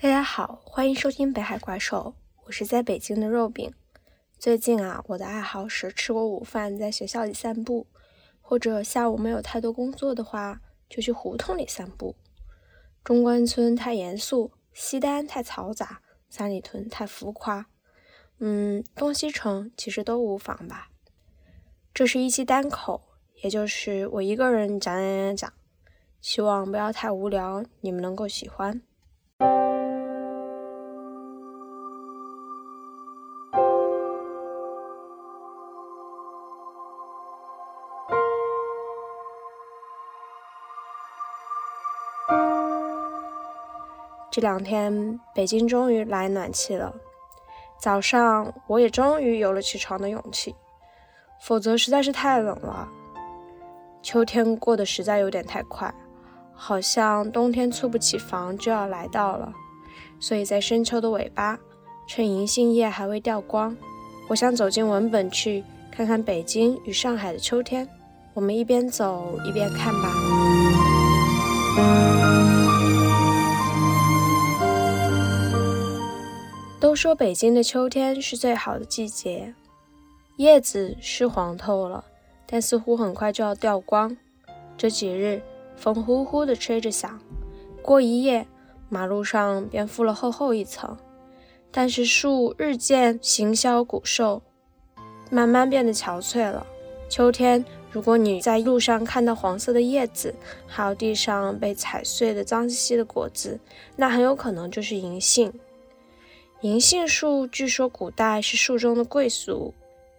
大家好，欢迎收听北海怪兽，我是在北京的肉饼。最近啊，我的爱好是吃过午饭在学校里散步，或者下午没有太多工作的话，就去胡同里散步。中关村太严肃，西单太嘈杂，三里屯太浮夸。嗯，东西城其实都无妨吧。这是一期单口，也就是我一个人讲讲讲讲，希望不要太无聊，你们能够喜欢。这两天，北京终于来暖气了。早上，我也终于有了起床的勇气，否则实在是太冷了。秋天过得实在有点太快，好像冬天猝不及防就要来到了。所以在深秋的尾巴，趁银杏叶还未掉光，我想走进文本去看看北京与上海的秋天。我们一边走一边看吧。都说北京的秋天是最好的季节，叶子是黄透了，但似乎很快就要掉光。这几日风呼呼地吹着响，过一夜马路上便覆了厚厚一层。但是树日渐形消骨瘦，慢慢变得憔悴了。秋天，如果你在路上看到黄色的叶子，还有地上被踩碎的脏兮兮的果子，那很有可能就是银杏。银杏树据说古代是树中的贵族，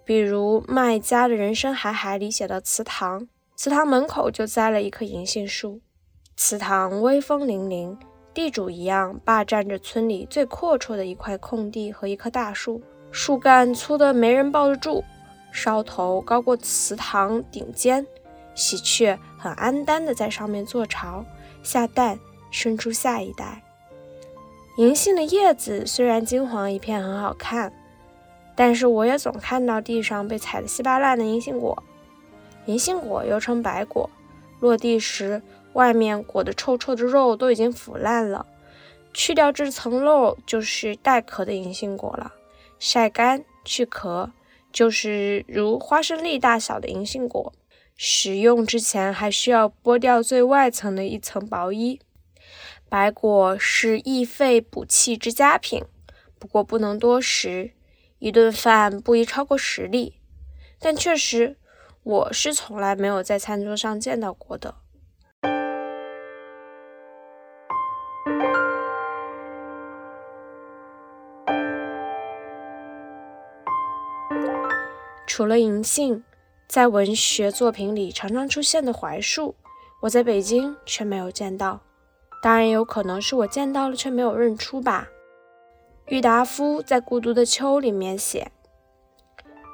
比如麦家的人生海海里写到祠堂，祠堂门口就栽了一棵银杏树。祠堂威风凛凛，地主一样霸占着村里最阔绰的一块空地和一棵大树，树干粗得没人抱得住，梢头高过祠堂顶尖，喜鹊很安耽地在上面做巢、下蛋，生出下一代。银杏的叶子虽然金黄一片，很好看，但是我也总看到地上被踩得稀巴烂的银杏果。银杏果又称白果，落地时外面裹得臭臭的肉都已经腐烂了，去掉这层肉就是带壳的银杏果了。晒干去壳，就是如花生粒大小的银杏果。食用之前还需要剥掉最外层的一层薄衣。白果是益肺补气之佳品，不过不能多食，一顿饭不宜超过十粒。但确实，我是从来没有在餐桌上见到过的。除了银杏，在文学作品里常常出现的槐树，我在北京却没有见到。当然有可能是我见到了却没有认出吧。郁达夫在《孤独的秋》里面写，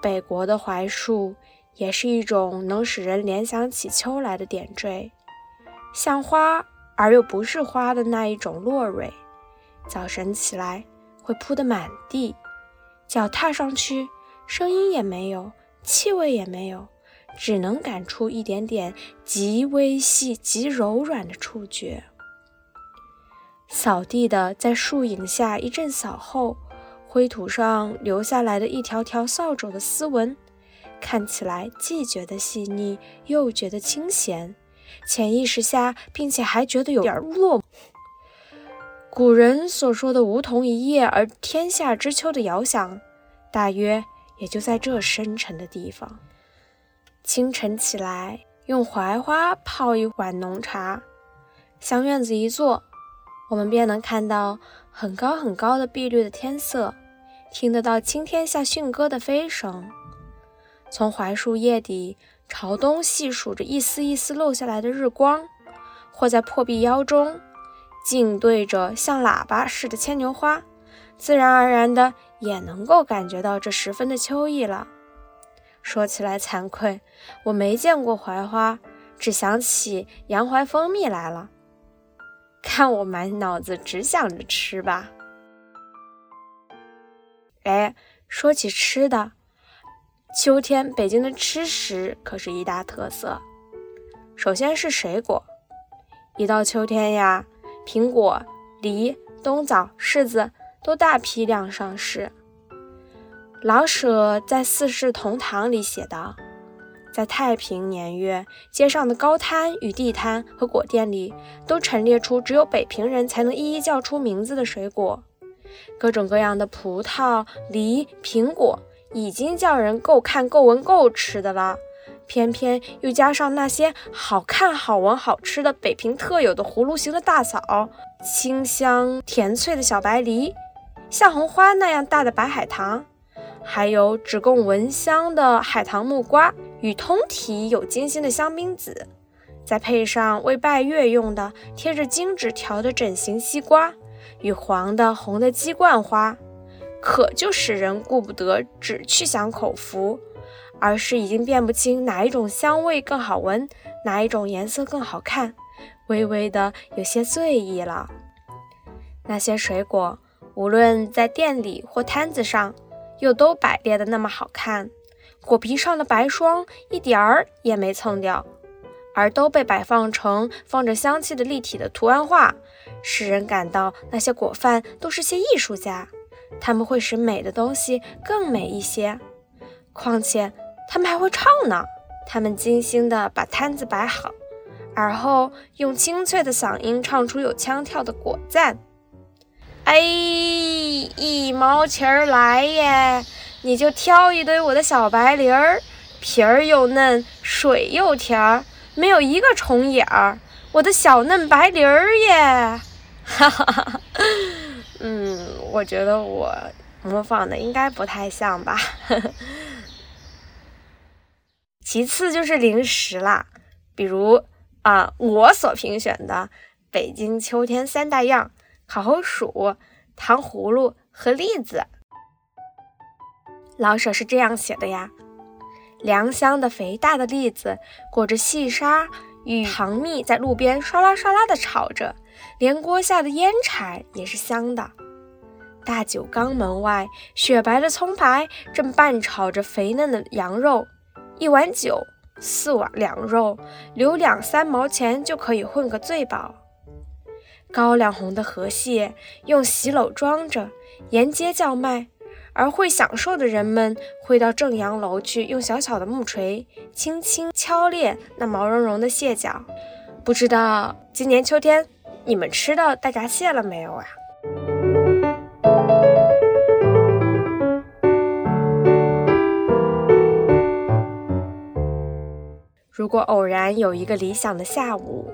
北国的槐树也是一种能使人联想起秋来的点缀，像花而又不是花的那一种落蕊。早晨起来会铺得满地，脚踏上去，声音也没有，气味也没有，只能感出一点点极微细、极柔软的触觉。扫地的在树影下一阵扫后，灰土上留下来的一条条扫帚的丝纹，看起来既觉得细腻，又觉得清闲。潜意识下，并且还觉得有点落。古人所说的“梧桐一叶而天下知秋”的遥想，大约也就在这深沉的地方。清晨起来，用槐花泡一碗浓茶，向院子一坐。我们便能看到很高很高的碧绿的天色，听得到青天下驯鸽的飞声。从槐树叶底朝东细数着一丝一丝漏下来的日光，或在破壁腰中静对着像喇叭似的牵牛花，自然而然的也能够感觉到这十分的秋意了。说起来惭愧，我没见过槐花，只想起洋槐蜂蜜来了。看我满脑子只想着吃吧！哎，说起吃的，秋天北京的吃食可是一大特色。首先是水果，一到秋天呀，苹果、梨、冬枣、柿子都大批量上市。老舍在《四世同堂》里写道。在太平年月，街上的糕摊与地摊和果店里，都陈列出只有北平人才能一一叫出名字的水果，各种各样的葡萄、梨、苹果，已经叫人够看、够闻、够吃的了。偏偏又加上那些好看、好闻、好吃的北平特有的葫芦形的大枣、清香甜脆的小白梨、像红花那样大的白海棠，还有只供闻香的海棠木瓜。与通体有金星的香槟紫，再配上为拜月用的贴着金纸条的整形西瓜，与黄的红的鸡冠花，可就使人顾不得只去享口福，而是已经辨不清哪一种香味更好闻，哪一种颜色更好看，微微的有些醉意了。那些水果，无论在店里或摊子上，又都摆列的那么好看。果皮上的白霜一点儿也没蹭掉，而都被摆放成放着香气的立体的图案画，使人感到那些果贩都是些艺术家，他们会使美的东西更美一些。况且他们还会唱呢，他们精心地把摊子摆好，而后用清脆的嗓音唱出有腔调的果赞。哎，一毛钱儿来耶！你就挑一堆我的小白梨儿，皮儿又嫩，水又甜，没有一个虫眼儿。我的小嫩白梨儿耶！哈哈哈！嗯，我觉得我模仿的应该不太像吧。其次就是零食啦，比如啊，我所评选的北京秋天三大样：烤红薯、糖葫芦和栗子。老舍是这样写的呀：良香的肥大的栗子裹着细沙与糖蜜，在路边唰啦唰啦地炒着，连锅下的烟柴也是香的。大酒缸门外，雪白的葱白正拌炒着肥嫩的羊肉，一碗酒，四碗凉肉，留两三毛钱就可以混个醉饱。高粱红的河蟹用席篓装着，沿街叫卖。而会享受的人们会到正阳楼去，用小小的木锤轻轻敲裂那毛茸茸的蟹脚。不知道今年秋天你们吃到大闸蟹了没有啊？如果偶然有一个理想的下午，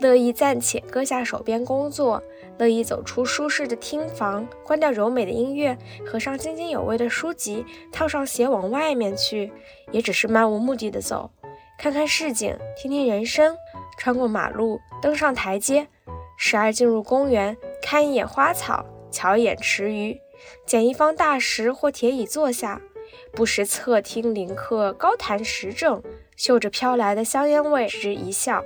乐意暂且搁下手边工作，乐意走出舒适的厅房，关掉柔美的音乐，合上津津有味的书籍，套上鞋往外面去，也只是漫无目的的走，看看市井，听听人声，穿过马路，登上台阶，时而进入公园，看一眼花草，瞧一眼池鱼，捡一方大石或铁椅坐下，不时侧听邻客高谈时政，嗅着飘来的香烟味，吱吱一笑。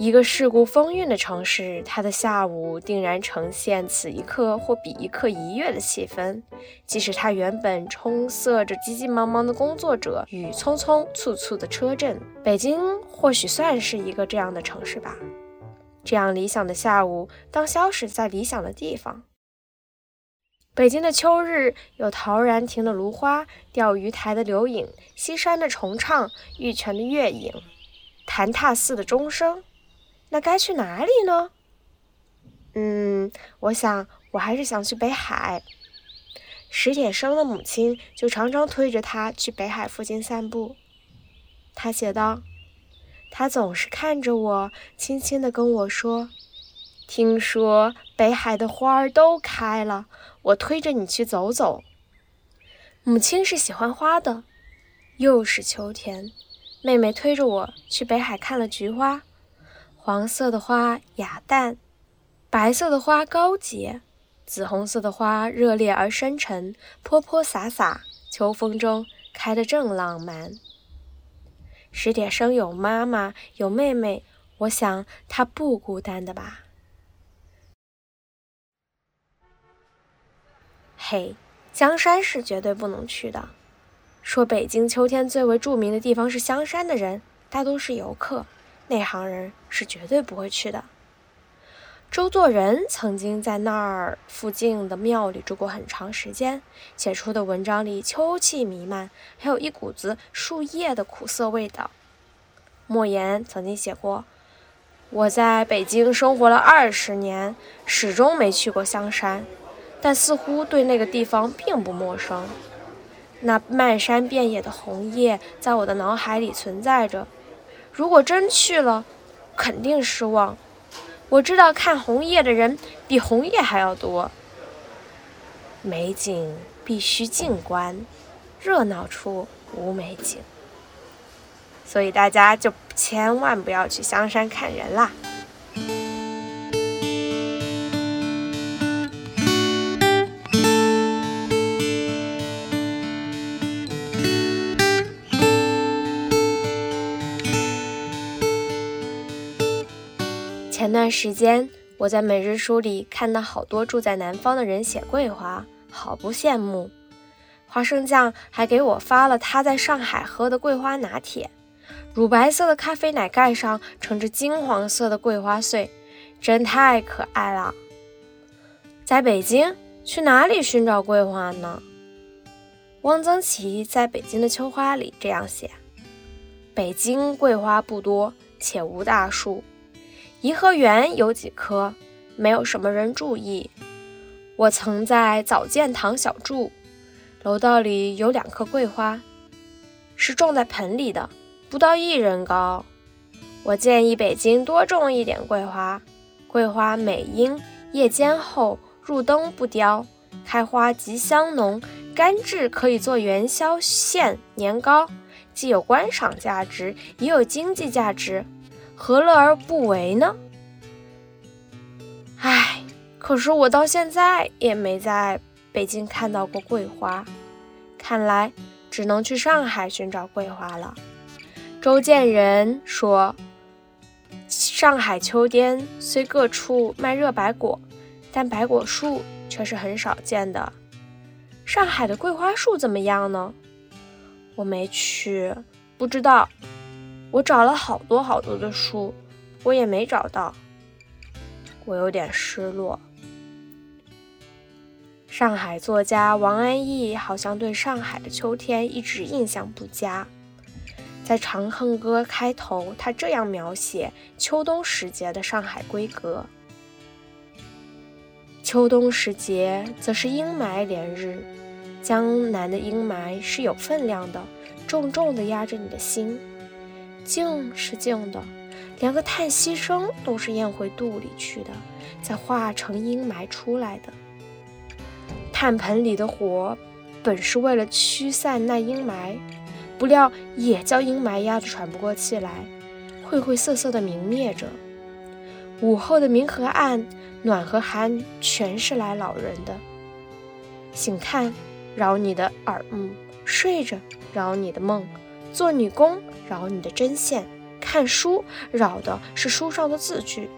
一个世故风韵的城市，它的下午定然呈现此一刻或彼一刻一跃的气氛。即使它原本充塞着急急忙忙的工作者与匆匆簇簇的车阵，北京或许算是一个这样的城市吧。这样理想的下午，当消失在理想的地方。北京的秋日，有陶然亭的芦花，钓鱼台的柳影，西山的重唱，玉泉的月影，潭榻寺的钟声。那该去哪里呢？嗯，我想我还是想去北海。史铁生的母亲就常常推着他去北海附近散步。他写道：“他总是看着我，轻轻地跟我说：‘听说北海的花儿都开了，我推着你去走走。’母亲是喜欢花的。又是秋天，妹妹推着我去北海看了菊花。”黄色的花雅淡，白色的花高洁，紫红色的花热烈而深沉，泼泼洒洒，秋风中开得正浪漫。史铁生有妈妈，有妹妹，我想他不孤单的吧？嘿，香山是绝对不能去的。说北京秋天最为著名的地方是香山的人，大多是游客。内行人是绝对不会去的。周作人曾经在那儿附近的庙里住过很长时间，写出的文章里秋气弥漫，还有一股子树叶的苦涩味道。莫言曾经写过：“我在北京生活了二十年，始终没去过香山，但似乎对那个地方并不陌生。那漫山遍野的红叶在我的脑海里存在着，如果真去了，肯定失望。”我知道看红叶的人比红叶还要多，美景必须静观，热闹处无美景，所以大家就千万不要去香山看人啦。时间，我在每日书里看到好多住在南方的人写桂花，好不羡慕。花生酱还给我发了他在上海喝的桂花拿铁，乳白色的咖啡奶盖上盛着金黄色的桂花碎，真太可爱了。在北京，去哪里寻找桂花呢？汪曾祺在《北京的秋花》里这样写：北京桂花不多，且无大树。颐和园有几棵，没有什么人注意。我曾在早见堂小住，楼道里有两棵桂花，是种在盆里的，不到一人高。我建议北京多种一点桂花，桂花美英，叶尖厚，入灯不凋，开花极香浓，干制可以做元宵馅年糕，既有观赏价值，也有经济价值。何乐而不为呢？唉，可是我到现在也没在北京看到过桂花，看来只能去上海寻找桂花了。周建人说：“上海秋天虽各处卖热白果，但白果树却是很少见的。上海的桂花树怎么样呢？我没去，不知道。”我找了好多好多的书，我也没找到，我有点失落。上海作家王安忆好像对上海的秋天一直印象不佳。在《长恨歌》开头，他这样描写秋冬时节的上海闺阁：秋冬时节，则是阴霾连日，江南的阴霾是有分量的，重重地压着你的心。静是静的，连个叹息声都是咽回肚里去的，再化成阴霾出来的。炭盆里的火本是为了驱散那阴霾，不料也叫阴霾压得喘不过气来，晦晦涩涩的明灭着。午后的明和暗，暖和寒，全是来扰人的。醒看，扰你的耳目；睡着，扰你的梦。做女工扰你的针线，看书扰的是书上的字句。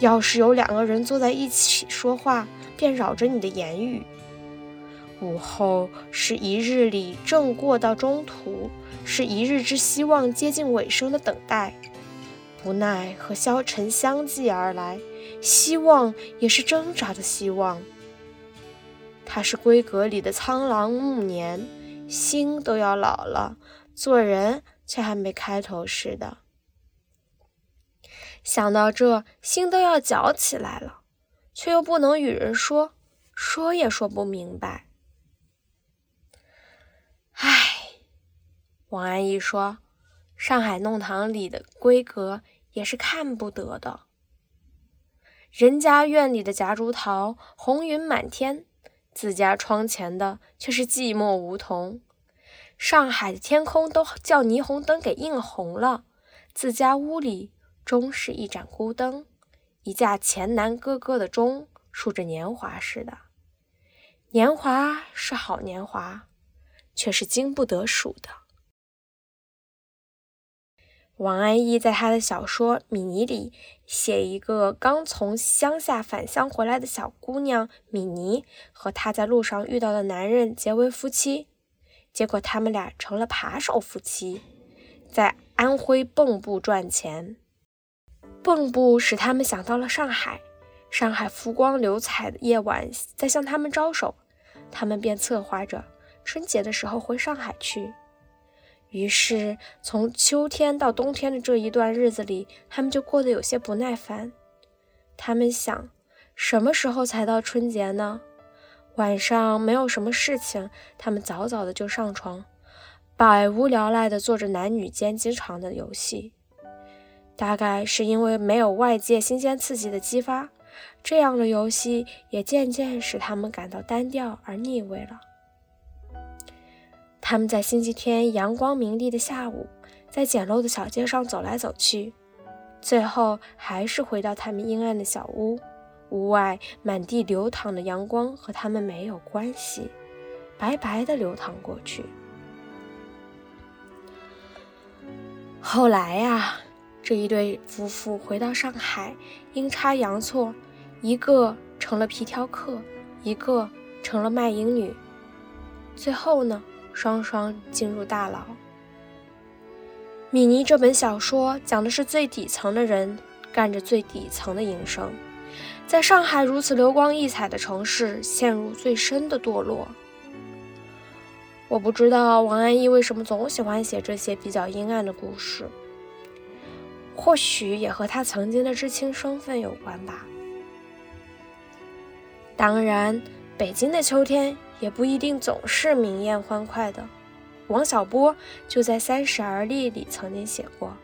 要是有两个人坐在一起说话，便扰着你的言语。午后是一日里正过到中途，是一日之希望接近尾声的等待。不奈和消沉相继而来，希望也是挣扎的希望。它是闺阁里的苍狼暮年，心都要老了。做人却还没开头似的，想到这，心都要绞起来了，却又不能与人说，说也说不明白。唉，王安忆说，上海弄堂里的闺阁也是看不得的，人家院里的夹竹桃红云满天，自家窗前的却是寂寞梧桐。上海的天空都叫霓虹灯给映红了，自家屋里终是一盏孤灯，一架黔南哥哥的钟，数着年华似的。年华是好年华，却是经不得数的。王安忆在他的小说《米妮》里写一个刚从乡下返乡回来的小姑娘米妮和她在路上遇到的男人结为夫妻。结果他们俩成了扒手夫妻，在安徽蚌埠赚钱。蚌埠使他们想到了上海，上海浮光流彩的夜晚在向他们招手，他们便策划着春节的时候回上海去。于是，从秋天到冬天的这一段日子里，他们就过得有些不耐烦。他们想，什么时候才到春节呢？晚上没有什么事情，他们早早的就上床，百无聊赖的做着男女间经常的游戏。大概是因为没有外界新鲜刺激的激发，这样的游戏也渐渐使他们感到单调而腻味了。他们在星期天阳光明丽的下午，在简陋的小街上走来走去，最后还是回到他们阴暗的小屋。屋外满地流淌的阳光和他们没有关系，白白的流淌过去。后来呀。这一对夫妇回到上海，阴差阳错，一个成了皮条客，一个成了卖淫女，最后呢，双双进入大牢。米妮这本小说讲的是最底层的人干着最底层的营生，在上海如此流光溢彩的城市，陷入最深的堕落。我不知道王安忆为什么总喜欢写这些比较阴暗的故事。或许也和他曾经的知青身份有关吧。当然，北京的秋天也不一定总是明艳欢快的。王小波就在《三十而立》里曾经写过：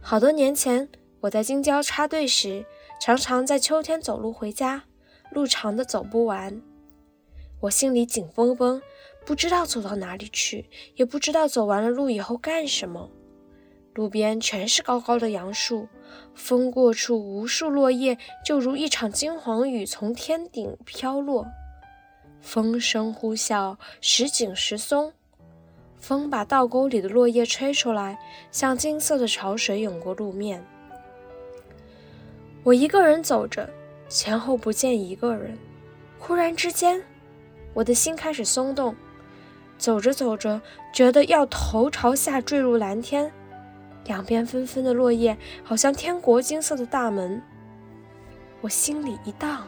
好多年前，我在京郊插队时，常常在秋天走路回家，路长的走不完，我心里紧绷绷，不知道走到哪里去，也不知道走完了路以后干什么。路边全是高高的杨树，风过处，无数落叶就如一场金黄雨从天顶飘落，风声呼啸，时紧时松。风把道沟里的落叶吹出来，像金色的潮水涌过路面。我一个人走着，前后不见一个人。忽然之间，我的心开始松动，走着走着，觉得要头朝下坠入蓝天。两边纷纷的落叶，好像天国金色的大门。我心里一荡，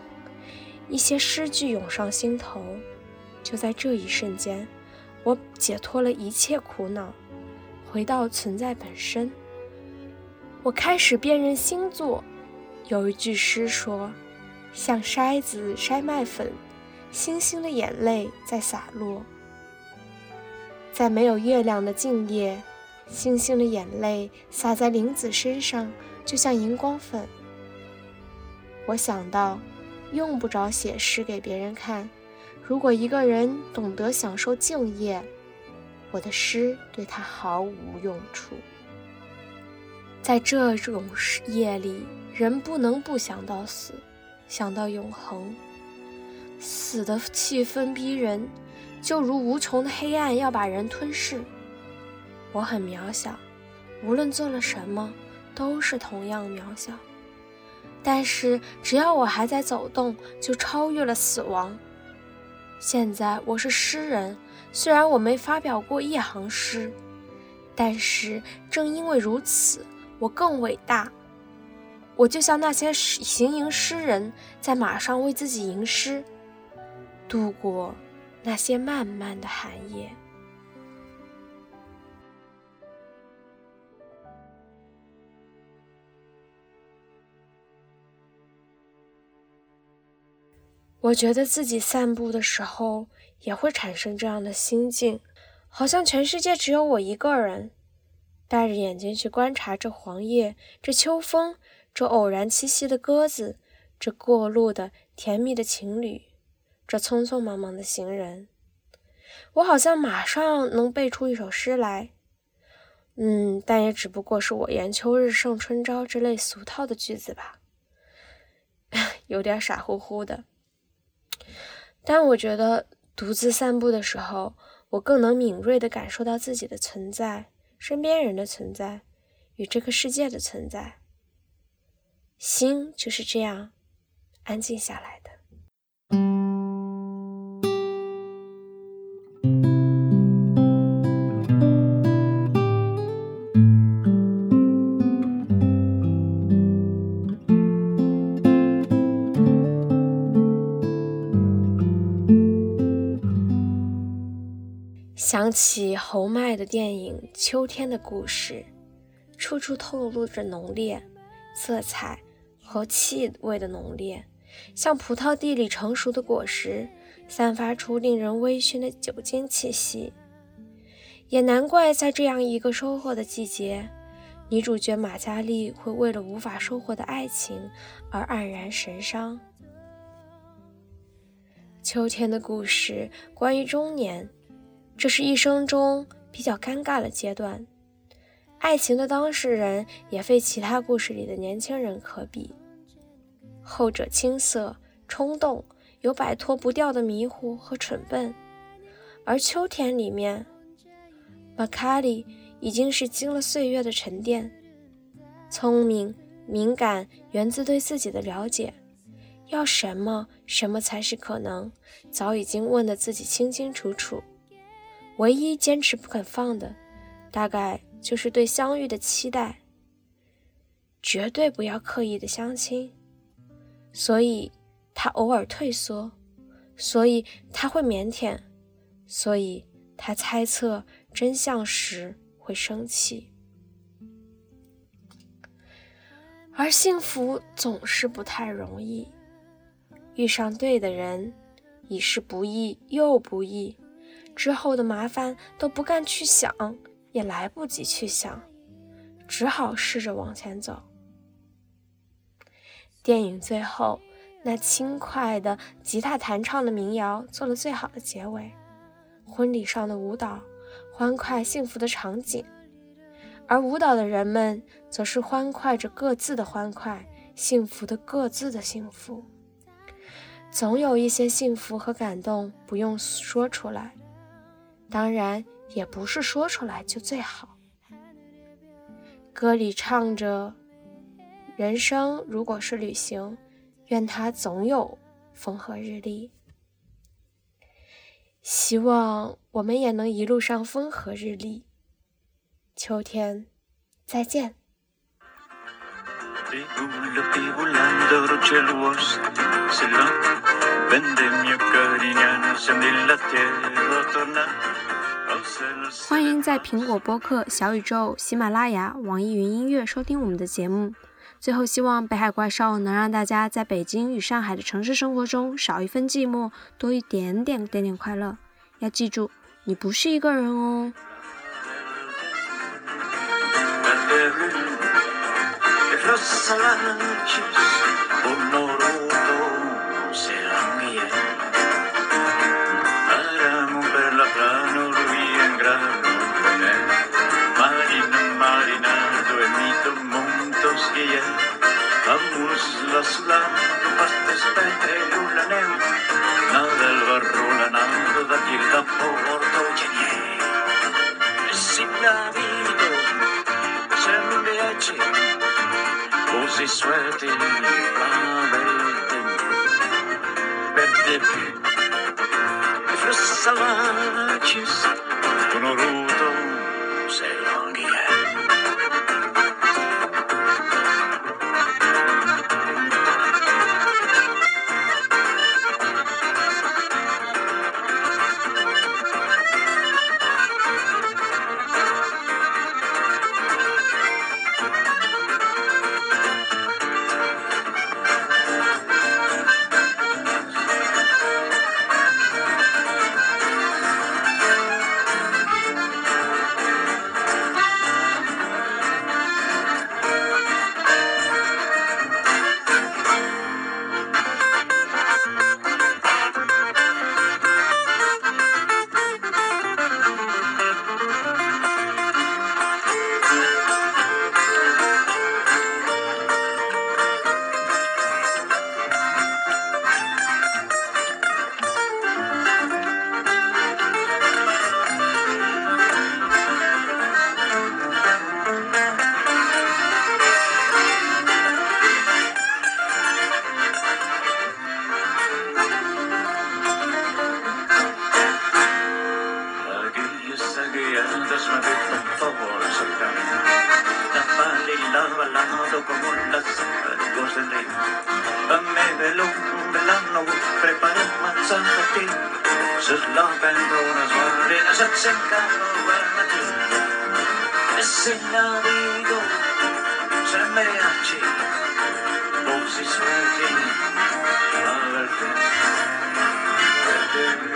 一些诗句涌上心头。就在这一瞬间，我解脱了一切苦恼，回到存在本身。我开始辨认星座。有一句诗说：“像筛子筛麦粉，星星的眼泪在洒落，在没有月亮的静夜。”星星的眼泪洒在林子身上，就像荧光粉。我想到，用不着写诗给别人看。如果一个人懂得享受静夜，我的诗对他毫无用处。在这种夜里，人不能不想到死，想到永恒。死的气氛逼人，就如无穷的黑暗要把人吞噬。我很渺小，无论做了什么，都是同样渺小。但是只要我还在走动，就超越了死亡。现在我是诗人，虽然我没发表过一行诗，但是正因为如此，我更伟大。我就像那些行吟诗人，在马上为自己吟诗，度过那些漫漫的寒夜。我觉得自己散步的时候也会产生这样的心境，好像全世界只有我一个人，戴着眼睛去观察这黄叶、这秋风、这偶然栖息的鸽子、这过路的甜蜜的情侣、这匆匆忙忙的行人。我好像马上能背出一首诗来，嗯，但也只不过是我言秋日胜春朝之类俗套的句子吧，有点傻乎乎的。但我觉得独自散步的时候，我更能敏锐地感受到自己的存在、身边人的存在与这个世界的存在。心就是这样安静下来的。想起侯麦的电影《秋天的故事》，处处透露着浓烈色彩和气味的浓烈，像葡萄地里成熟的果实，散发出令人微醺的酒精气息。也难怪，在这样一个收获的季节，女主角马嘉丽会为了无法收获的爱情而黯然神伤。秋天的故事，关于中年。这是一生中比较尴尬的阶段，爱情的当事人也非其他故事里的年轻人可比。后者青涩、冲动，有摆脱不掉的迷糊和蠢笨；而秋天里面，马卡里已经是经了岁月的沉淀，聪明、敏感，源自对自己的了解，要什么，什么才是可能，早已经问得自己清清楚楚。唯一坚持不肯放的，大概就是对相遇的期待。绝对不要刻意的相亲，所以他偶尔退缩，所以他会腼腆，所以他猜测真相时会生气。而幸福总是不太容易，遇上对的人，已是不易又不易。之后的麻烦都不敢去想，也来不及去想，只好试着往前走。电影最后，那轻快的吉他弹唱的民谣做了最好的结尾。婚礼上的舞蹈，欢快幸福的场景，而舞蹈的人们则是欢快着各自的欢快，幸福的各自的幸福。总有一些幸福和感动不用说出来。当然，也不是说出来就最好。歌里唱着：“人生如果是旅行，愿它总有风和日丽。”希望我们也能一路上风和日丽。秋天，再见。欢迎在苹果播客、小宇宙、喜马拉雅、网易云音乐收听我们的节目。最后，希望北海怪兽能让大家在北京与上海的城市生活中少一份寂寞，多一点点点点快乐。要记住，你不是一个人哦。vieilles amb les lampes despenjant la neu. Nada el barro, la nada d'aquí el de Porto Genier. Signadito, sembra un viatge, così suelti verde. Verde più, e desmedida favor y la alado como las hojas de rey. Dame veló velano, preparé manzana ti. Sus lampendoras marinas se secaron a ti. Ese navío se me achí. Vos y suerte, a verte, verte.